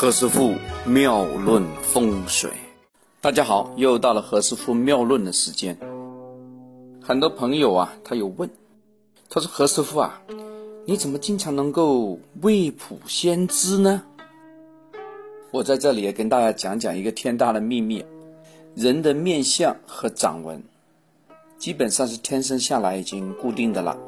何师傅妙论风水，大家好，又到了何师傅妙论的时间。很多朋友啊，他有问，他说何师傅啊，你怎么经常能够未卜先知呢？我在这里也跟大家讲讲一个天大的秘密：人的面相和掌纹，基本上是天生下来已经固定的了。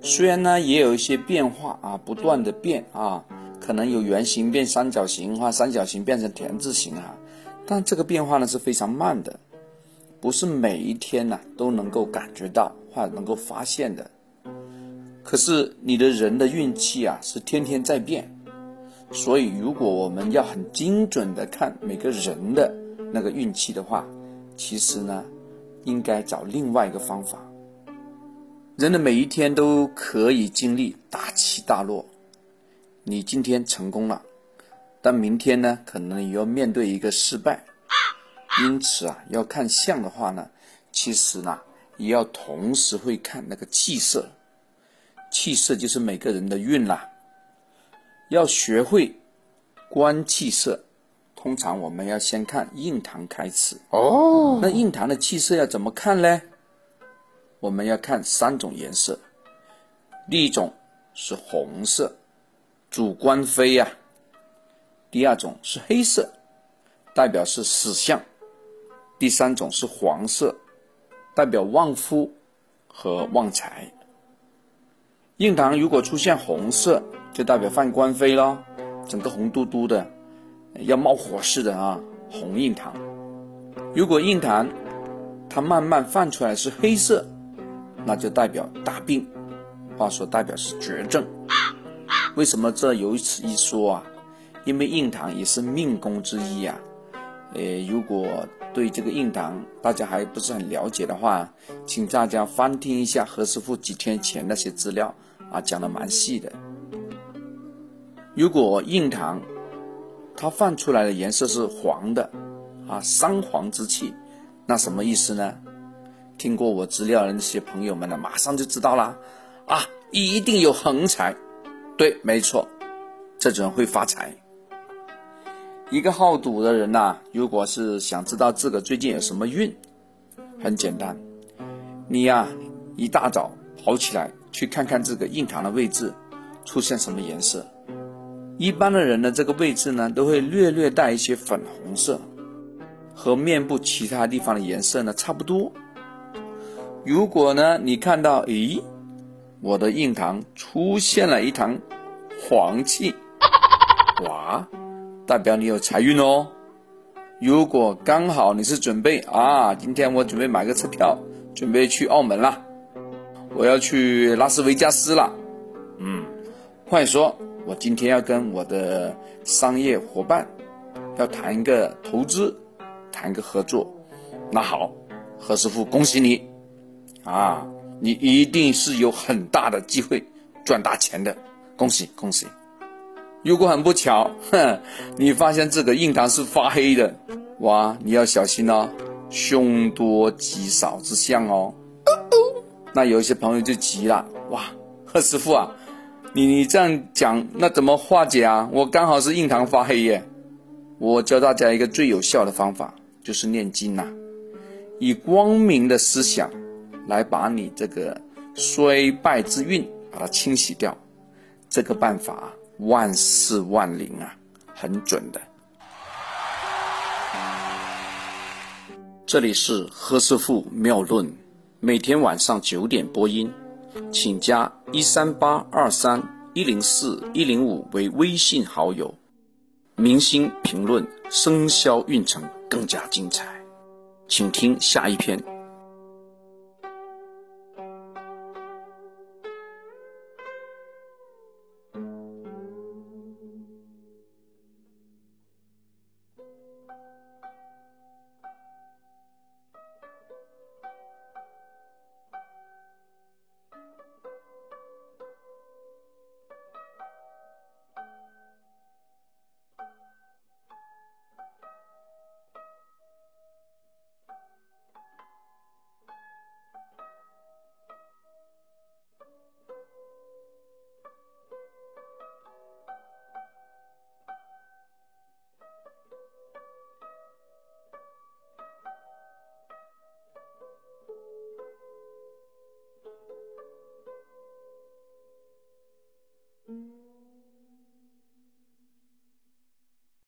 虽然呢，也有一些变化啊，不断的变啊。可能有圆形变三角形，或三角形变成田字形啊，但这个变化呢是非常慢的，不是每一天呢都能够感觉到或能够发现的。可是你的人的运气啊是天天在变，所以如果我们要很精准的看每个人的那个运气的话，其实呢应该找另外一个方法。人的每一天都可以经历大起大落。你今天成功了，但明天呢，可能你要面对一个失败。因此啊，要看相的话呢，其实呢，也要同时会看那个气色。气色就是每个人的运啦。要学会观气色，通常我们要先看印堂开始。哦。那印堂的气色要怎么看呢？我们要看三种颜色，第一种是红色。主官非呀，第二种是黑色，代表是死相；第三种是黄色，代表旺夫和旺财。印堂如果出现红色，就代表犯官非咯，整个红嘟嘟的，要冒火似的啊，红印堂。如果印堂它慢慢泛出来是黑色，那就代表大病，话说代表是绝症。为什么这有此一说啊？因为印堂也是命宫之一啊。呃，如果对这个印堂大家还不是很了解的话，请大家翻听一下何师傅几天前那些资料啊，讲的蛮细的。如果印堂它泛出来的颜色是黄的啊，三黄之气，那什么意思呢？听过我资料的那些朋友们呢，马上就知道啦啊，一定有横财。对，没错，这种人会发财。一个好赌的人呐，如果是想知道自个最近有什么运，很简单，你呀一大早跑起来去看看这个印堂的位置出现什么颜色。一般的人呢，这个位置呢都会略略带一些粉红色，和面部其他地方的颜色呢差不多。如果呢你看到，咦？我的印堂出现了一堂黄气，哇，代表你有财运哦。如果刚好你是准备啊，今天我准备买个车票，准备去澳门啦，我要去拉斯维加斯了，嗯，或者说我今天要跟我的商业伙伴要谈一个投资，谈个合作，那好，何师傅恭喜你，啊。你一定是有很大的机会赚大钱的，恭喜恭喜！如果很不巧，哼，你发现这个印堂是发黑的，哇，你要小心哦，凶多吉少之象哦。那有一些朋友就急了，哇，贺师傅啊，你你这样讲，那怎么化解啊？我刚好是印堂发黑耶。我教大家一个最有效的方法，就是念经呐，以光明的思想。来把你这个衰败之运把它清洗掉，这个办法万事万灵啊，很准的。这里是何师傅妙论，每天晚上九点播音，请加一三八二三一零四一零五为微信好友。明星评论生肖运程更加精彩，请听下一篇。